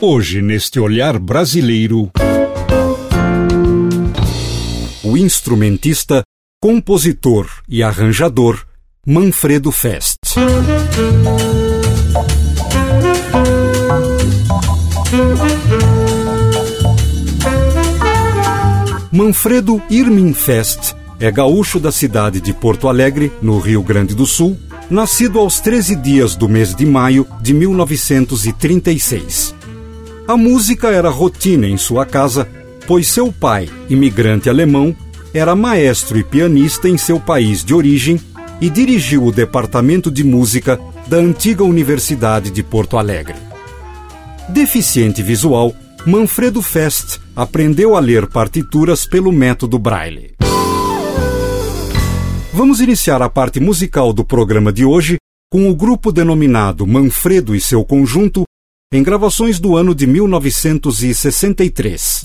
Hoje, neste olhar brasileiro, o instrumentista, compositor e arranjador Manfredo Fest. Manfredo Irmin Fest é gaúcho da cidade de Porto Alegre, no Rio Grande do Sul, nascido aos 13 dias do mês de maio de 1936. A música era rotina em sua casa, pois seu pai, imigrante alemão, era maestro e pianista em seu país de origem e dirigiu o departamento de música da antiga Universidade de Porto Alegre. Deficiente visual, Manfredo Fest aprendeu a ler partituras pelo método Braille. Vamos iniciar a parte musical do programa de hoje com o grupo denominado Manfredo e seu conjunto em gravações do ano de 1963.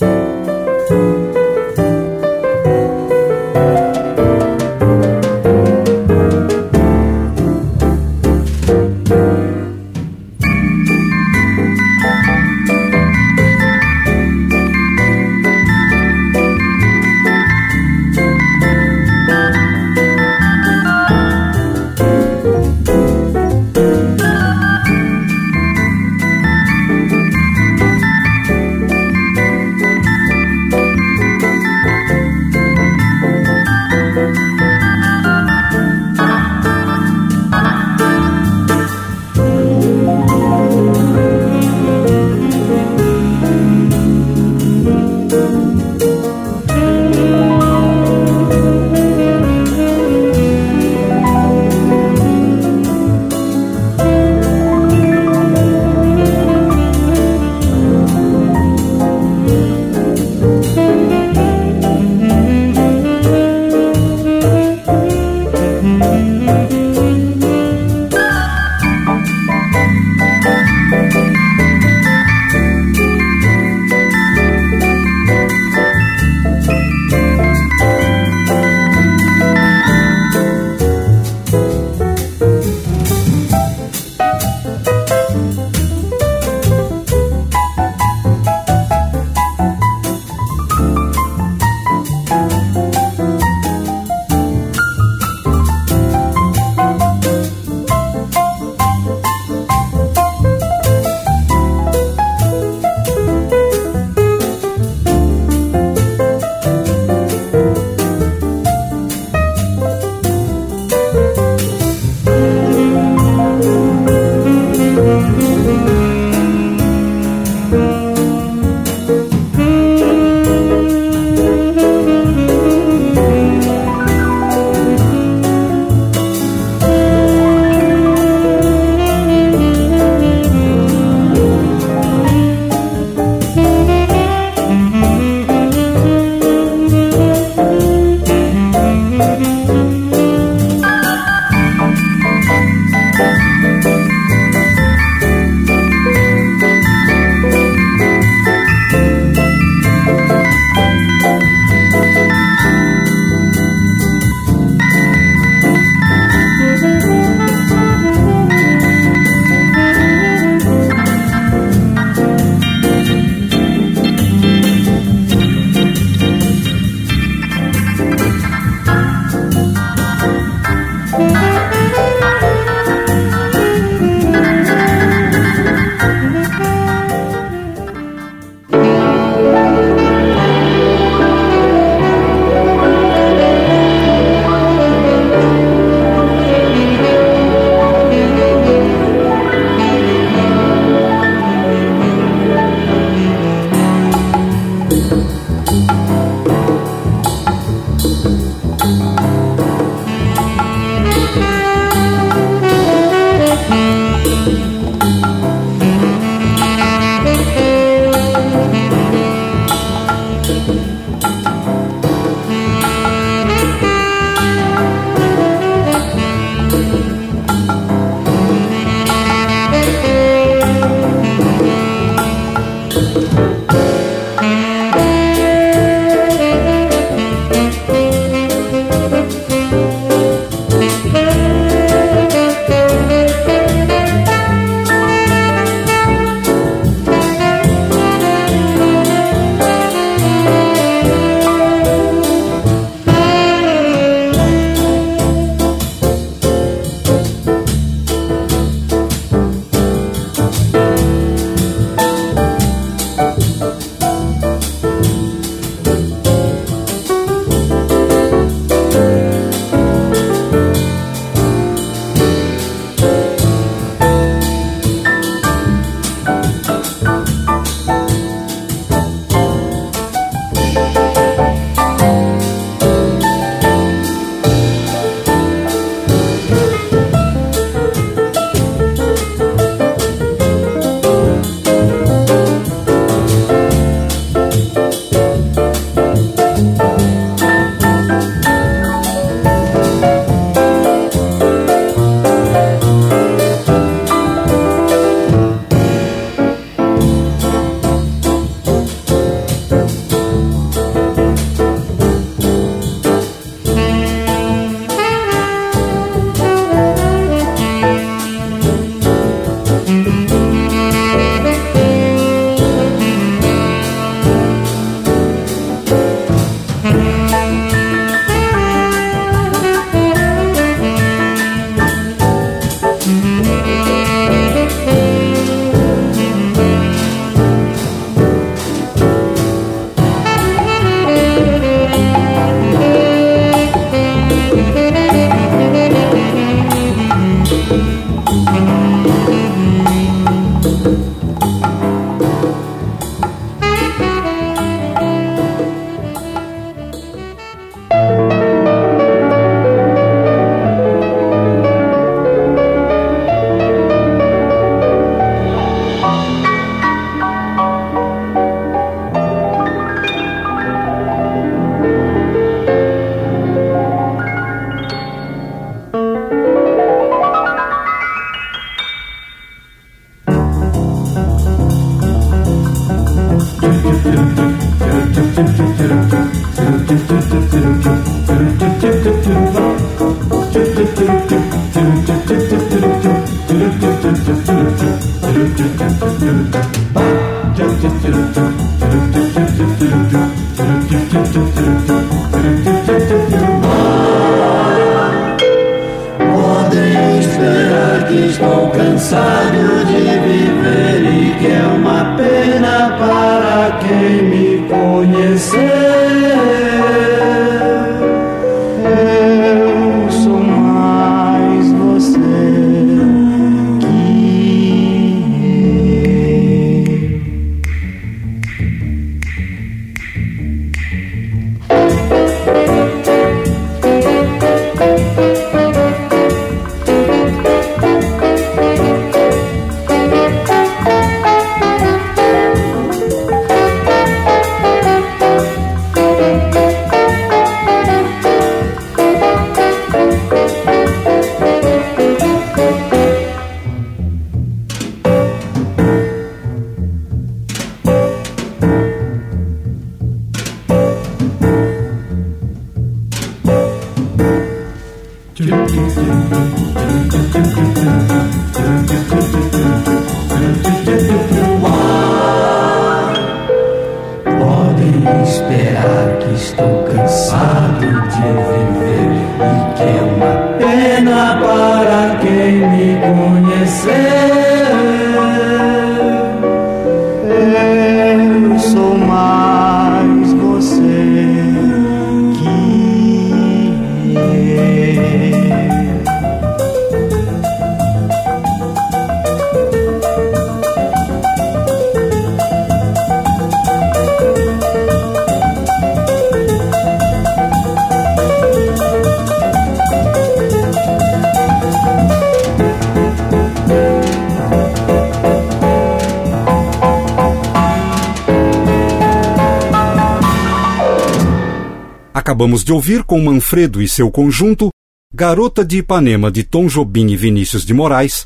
Acabamos de ouvir com Manfredo e seu conjunto Garota de Ipanema de Tom Jobim e Vinícius de Moraes,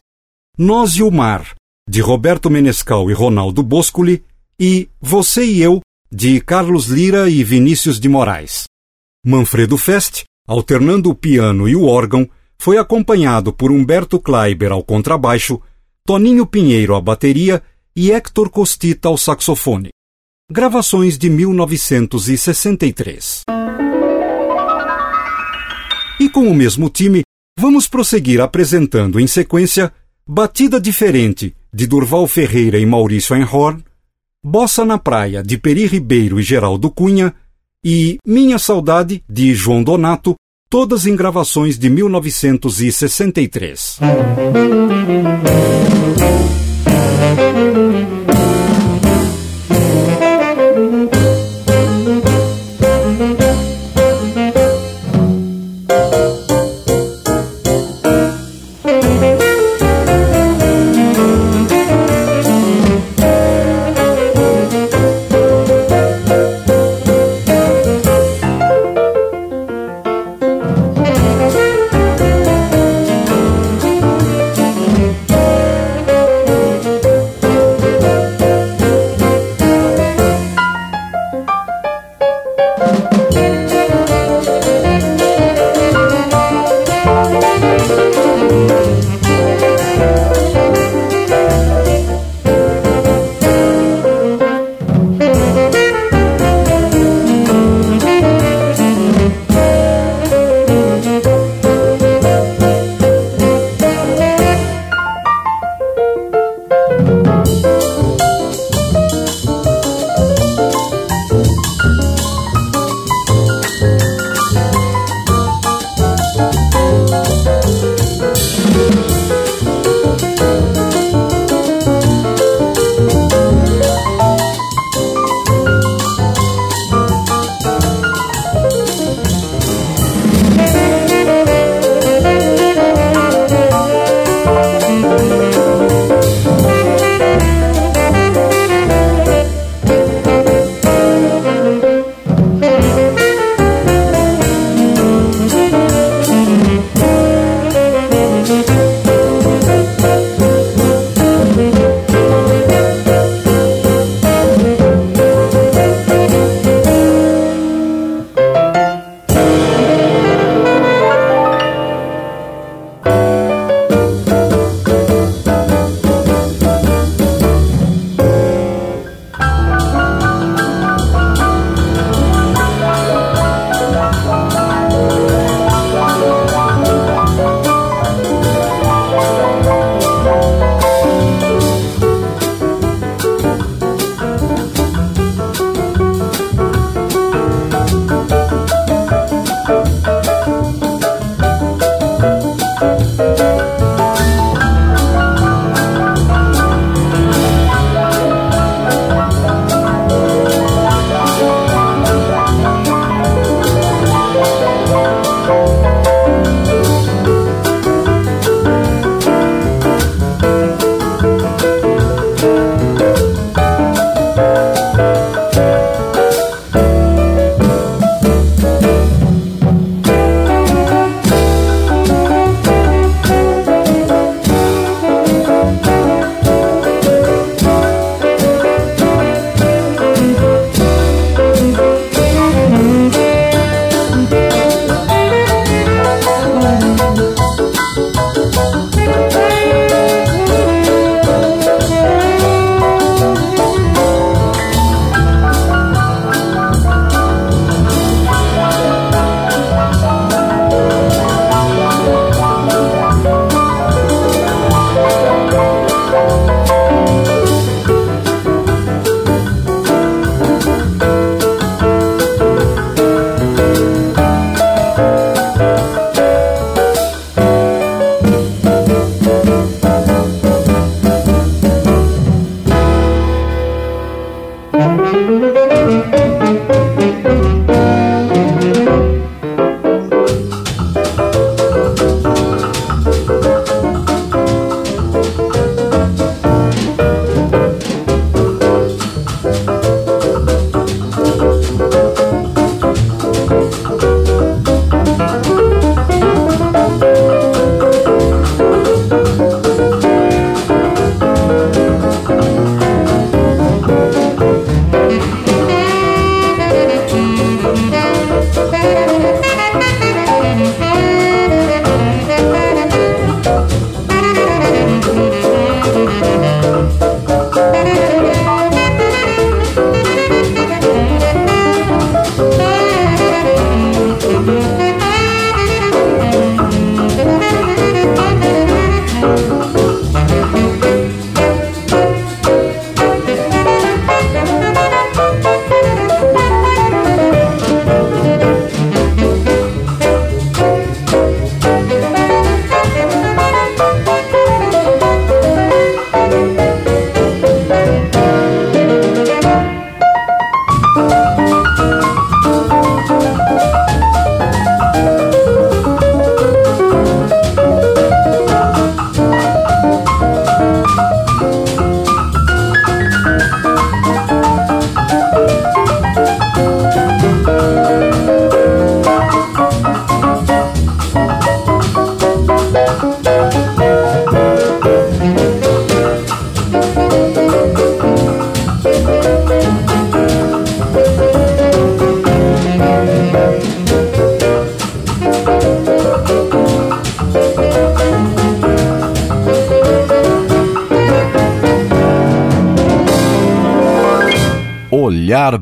Nós e o Mar de Roberto Menescal e Ronaldo Boscoli e Você e Eu de Carlos Lira e Vinícius de Moraes. Manfredo Fest, alternando o piano e o órgão, foi acompanhado por Humberto Kleiber ao contrabaixo, Toninho Pinheiro à bateria e Héctor Costita ao saxofone. Gravações de 1963. E com o mesmo time, vamos prosseguir apresentando em sequência Batida Diferente, de Durval Ferreira e Maurício Einhorn, Bossa na Praia, de Peri Ribeiro e Geraldo Cunha, e Minha Saudade, de João Donato, todas em gravações de 1963.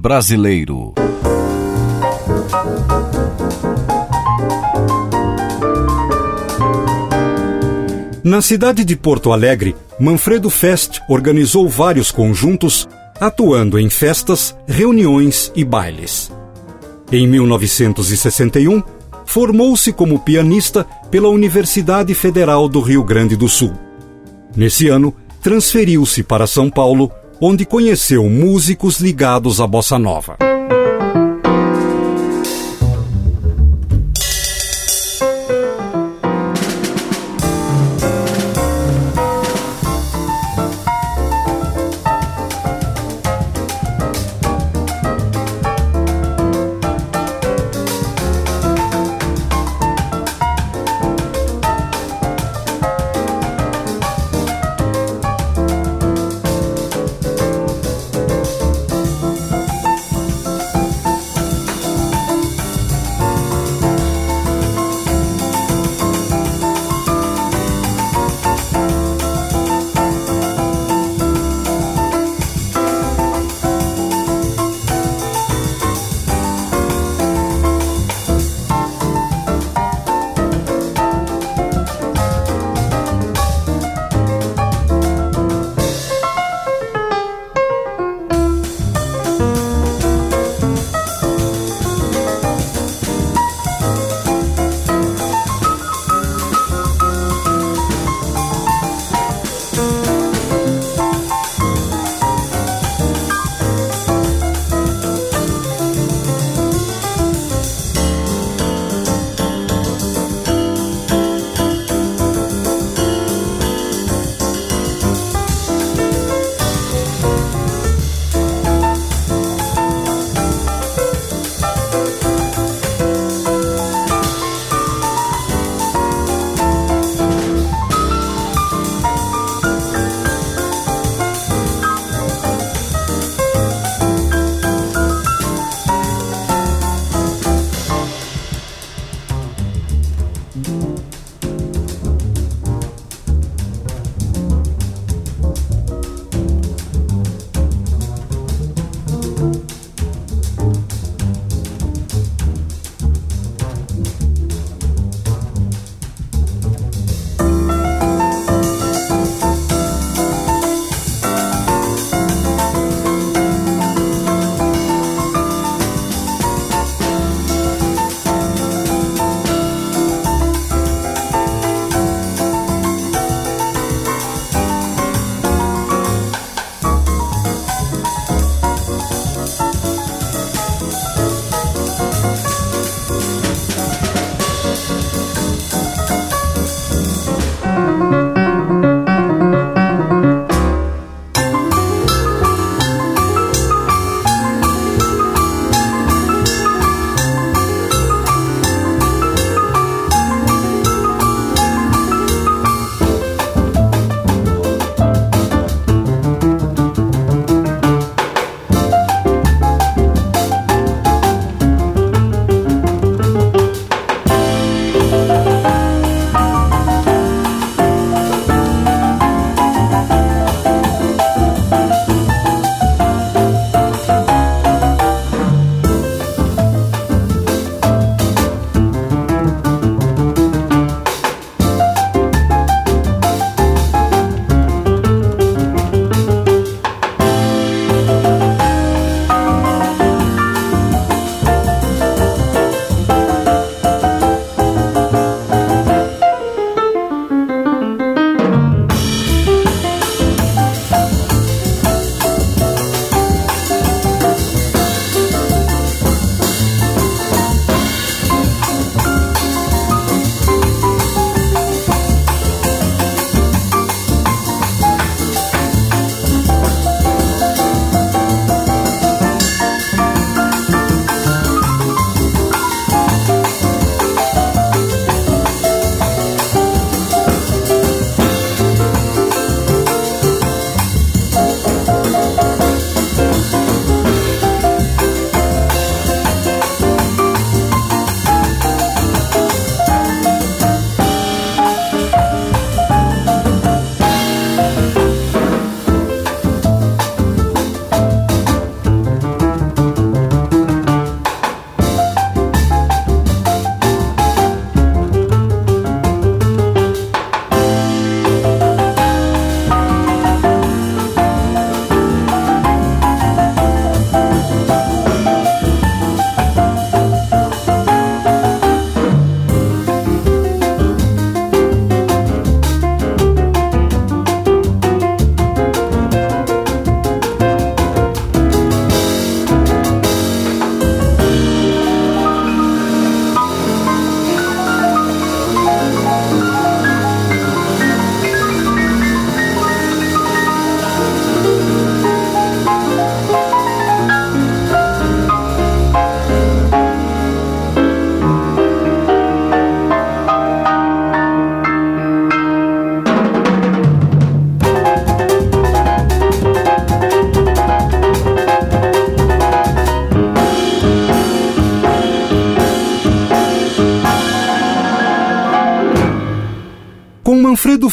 Brasileiro. Na cidade de Porto Alegre, Manfredo Fest organizou vários conjuntos, atuando em festas, reuniões e bailes. Em 1961, formou-se como pianista pela Universidade Federal do Rio Grande do Sul. Nesse ano, transferiu-se para São Paulo, onde conheceu músicos ligados à bossa nova.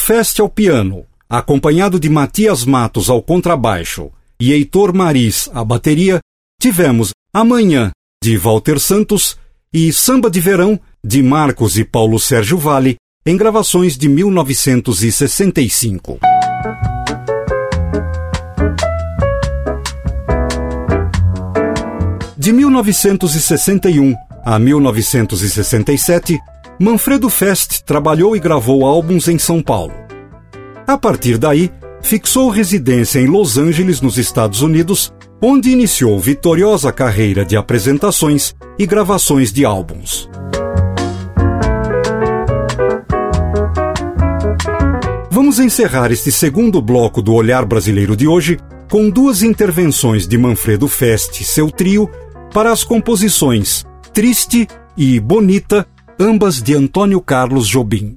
Fest ao piano, acompanhado de Matias Matos ao contrabaixo e Heitor Maris à bateria, tivemos Amanhã, de Walter Santos, e Samba de Verão, de Marcos e Paulo Sérgio Vale, em gravações de 1965. De 1961 a 1967, Manfredo Fest trabalhou e gravou álbuns em São Paulo. A partir daí, fixou residência em Los Angeles, nos Estados Unidos, onde iniciou vitoriosa carreira de apresentações e gravações de álbuns. Vamos encerrar este segundo bloco do Olhar Brasileiro de hoje com duas intervenções de Manfredo Fest e seu trio para as composições Triste e Bonita, ambas de Antônio Carlos Jobim.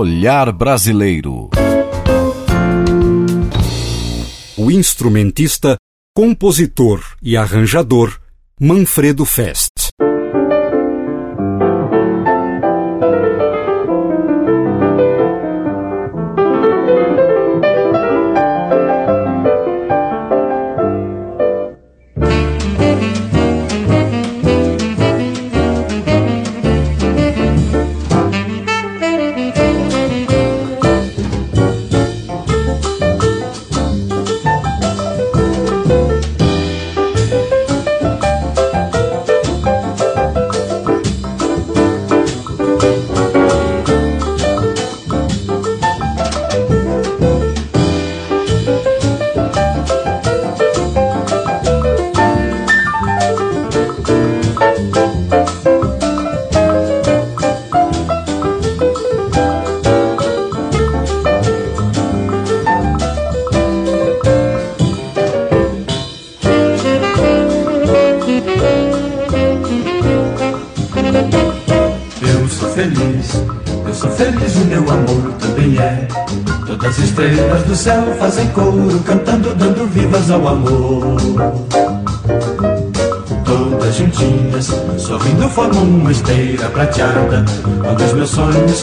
Olhar Brasileiro. O instrumentista, compositor e arranjador Manfredo Fest.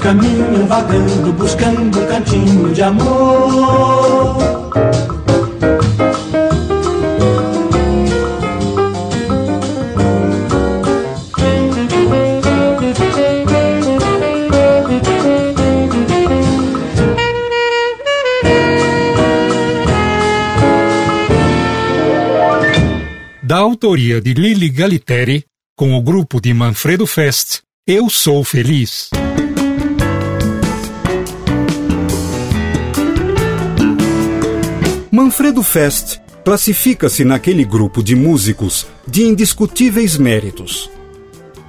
Caminham, vagando, buscando um cantinho de amor. autoria de Lili Galiteri, com o grupo de Manfredo Fest, Eu Sou Feliz. Manfredo Fest classifica-se naquele grupo de músicos de indiscutíveis méritos.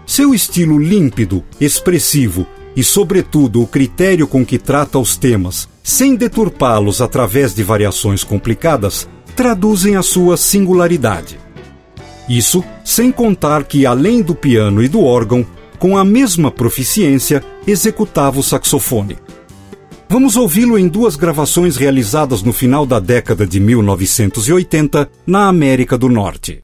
Seu estilo límpido, expressivo e, sobretudo, o critério com que trata os temas, sem deturpá-los através de variações complicadas, traduzem a sua singularidade. Isso sem contar que, além do piano e do órgão, com a mesma proficiência, executava o saxofone. Vamos ouvi-lo em duas gravações realizadas no final da década de 1980 na América do Norte.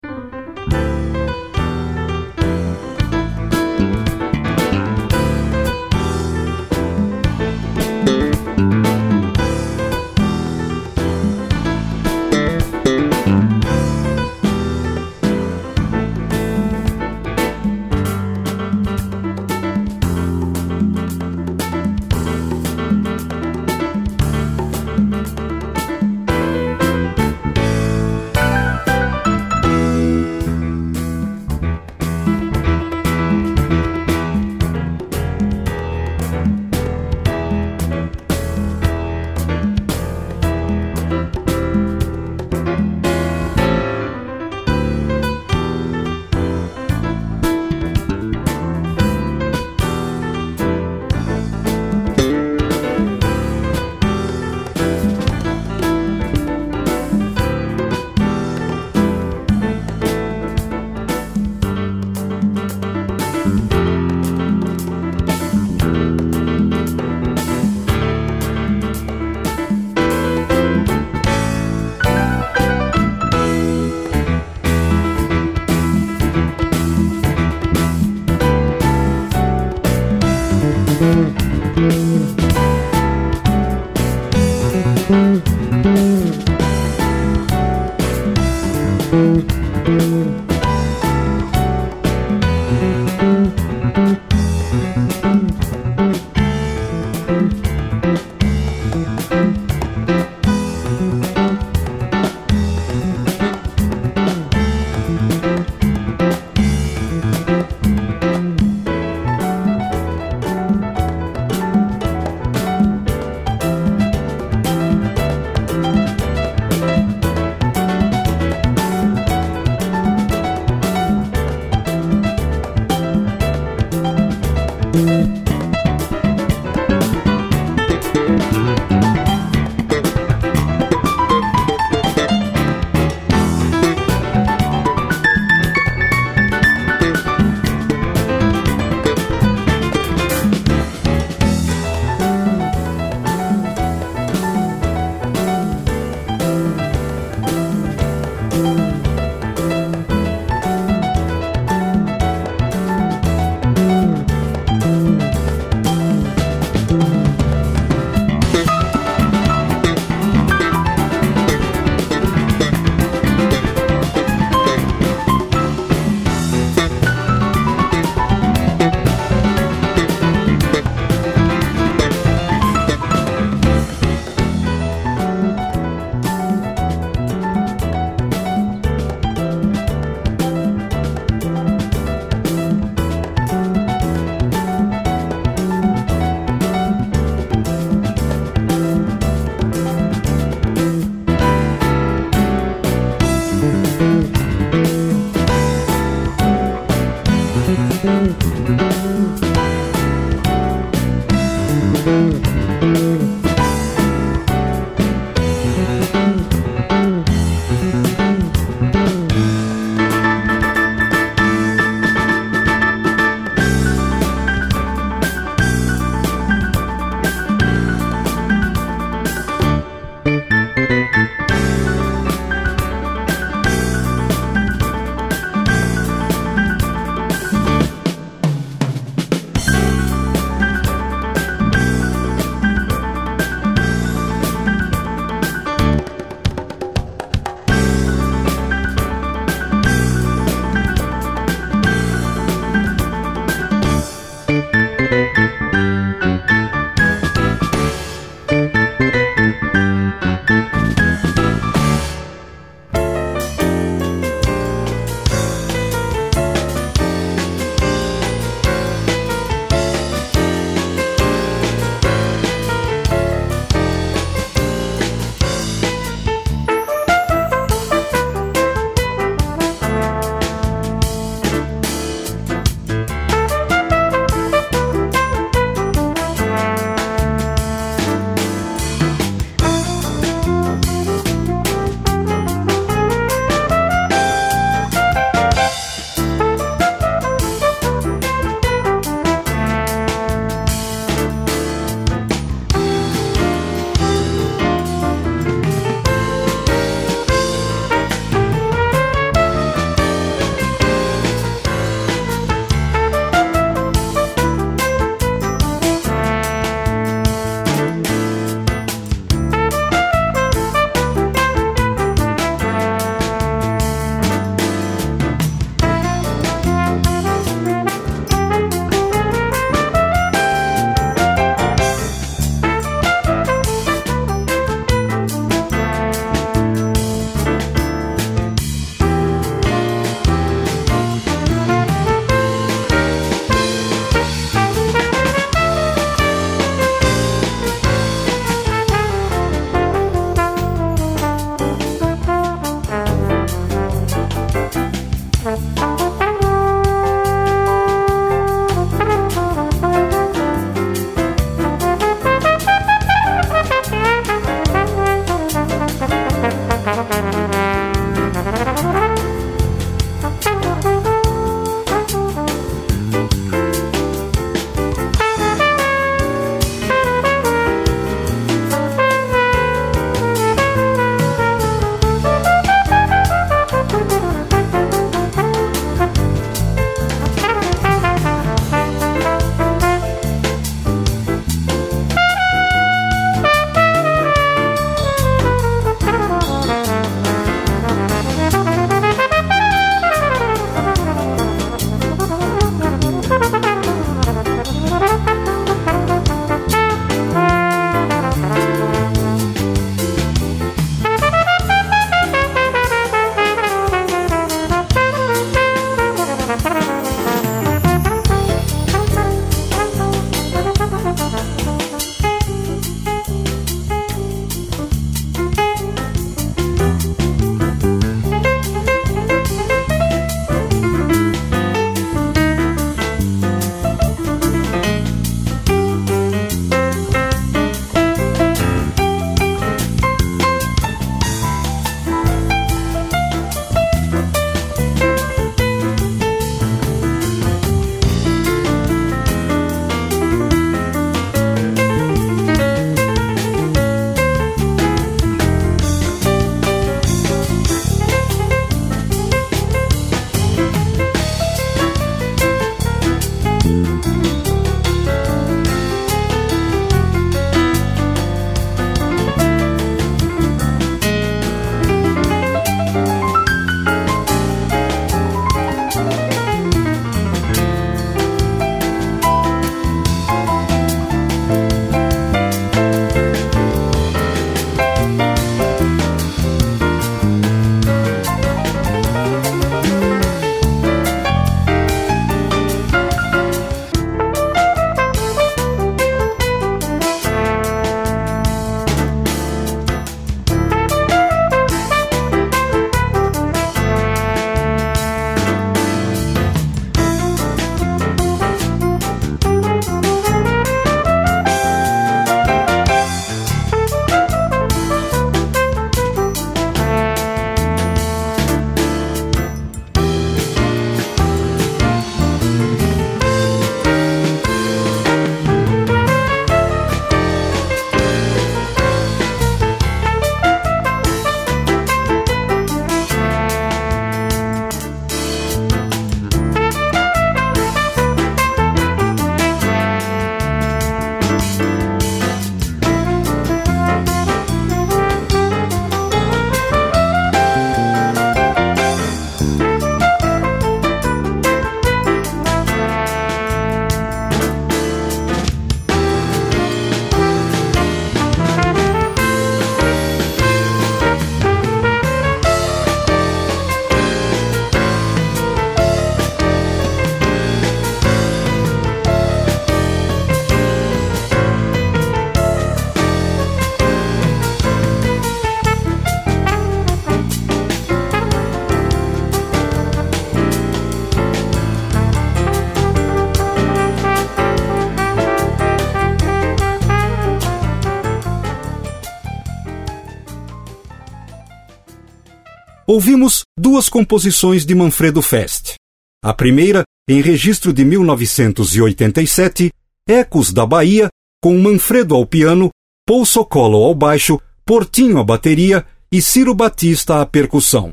Ouvimos duas composições de Manfredo Fest. A primeira, em registro de 1987, Ecos da Bahia, com Manfredo ao piano, Paul Socolo ao baixo, Portinho à bateria e Ciro Batista à percussão.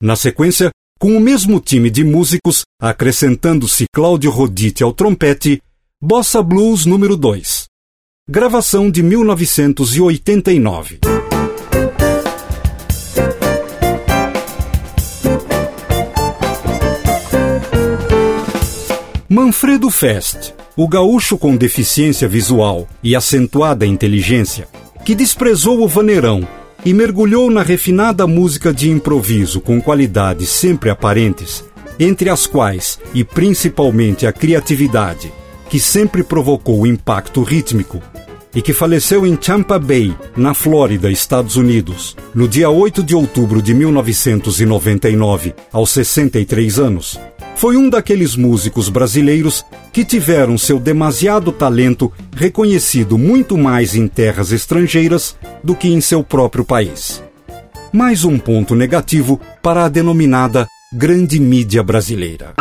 Na sequência, com o mesmo time de músicos, acrescentando-se Cláudio Rodite ao trompete, Bossa Blues número 2. Gravação de 1989. Manfredo Fest, o gaúcho com deficiência visual e acentuada inteligência, que desprezou o vaneirão e mergulhou na refinada música de improviso com qualidades sempre aparentes, entre as quais, e principalmente a criatividade, que sempre provocou impacto rítmico, e que faleceu em Tampa Bay, na Flórida, Estados Unidos, no dia 8 de outubro de 1999, aos 63 anos. Foi um daqueles músicos brasileiros que tiveram seu demasiado talento reconhecido muito mais em terras estrangeiras do que em seu próprio país. Mais um ponto negativo para a denominada grande mídia brasileira.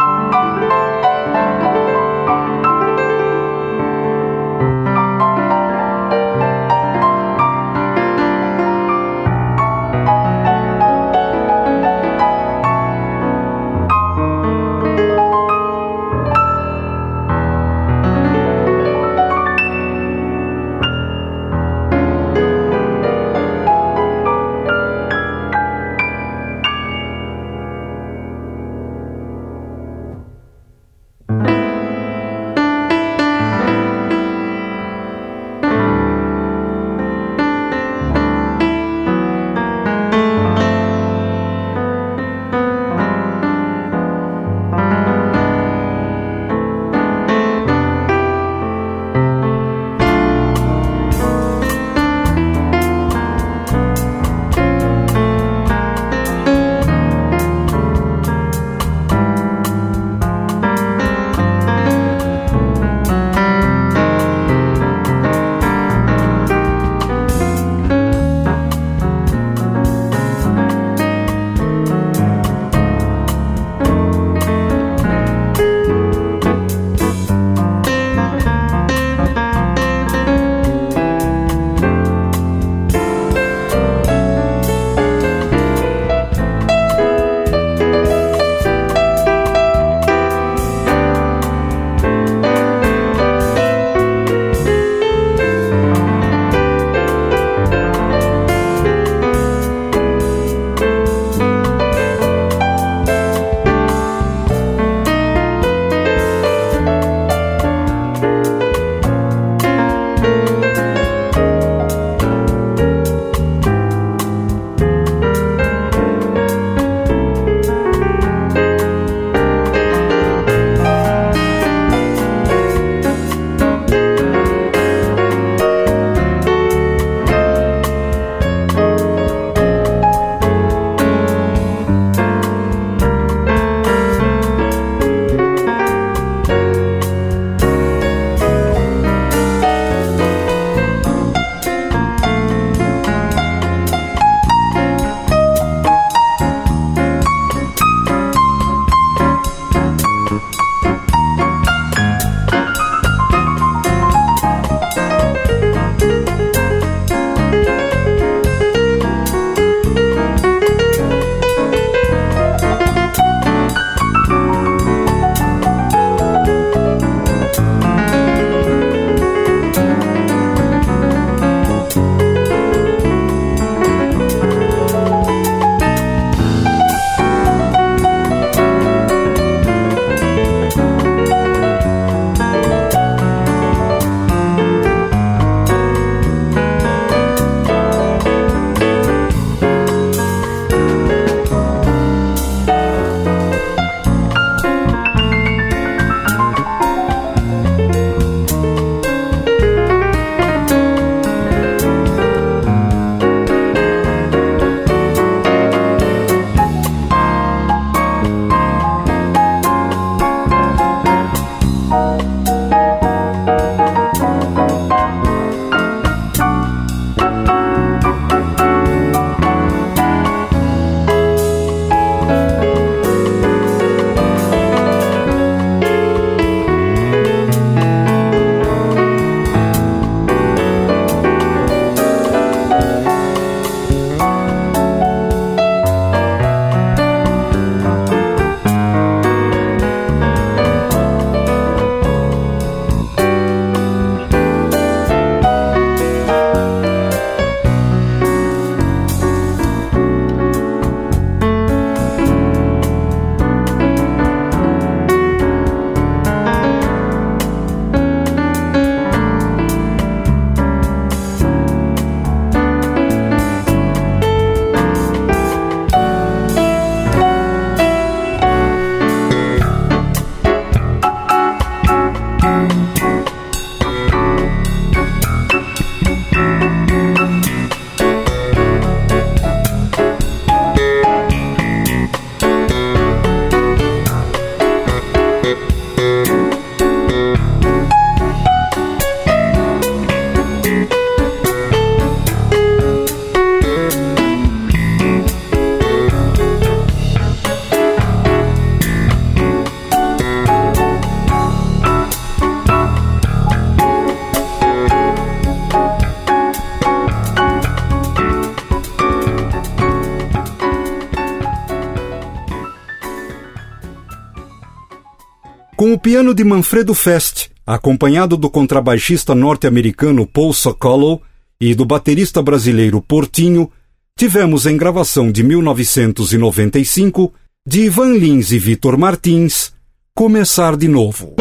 Piano de Manfredo Fest, acompanhado do contrabaixista norte-americano Paul Socolow e do baterista brasileiro Portinho, tivemos em gravação de 1995 de Ivan Lins e Vitor Martins, Começar de Novo.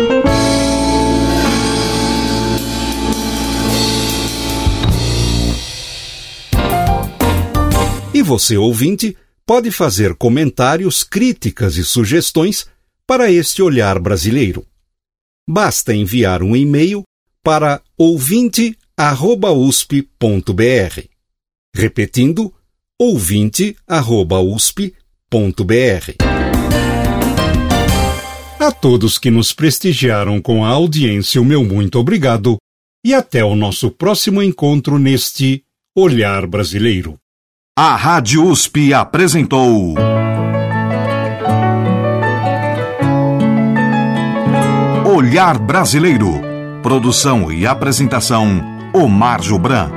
E você, ouvinte, pode fazer comentários, críticas e sugestões para este olhar brasileiro. Basta enviar um e-mail para ouvinte@usp.br. Repetindo, ouvinte@usp.br. A todos que nos prestigiaram com a audiência, o meu muito obrigado e até o nosso próximo encontro neste Olhar Brasileiro. A Rádio USP apresentou. Olhar Brasileiro. Produção e apresentação: Omar Jobran.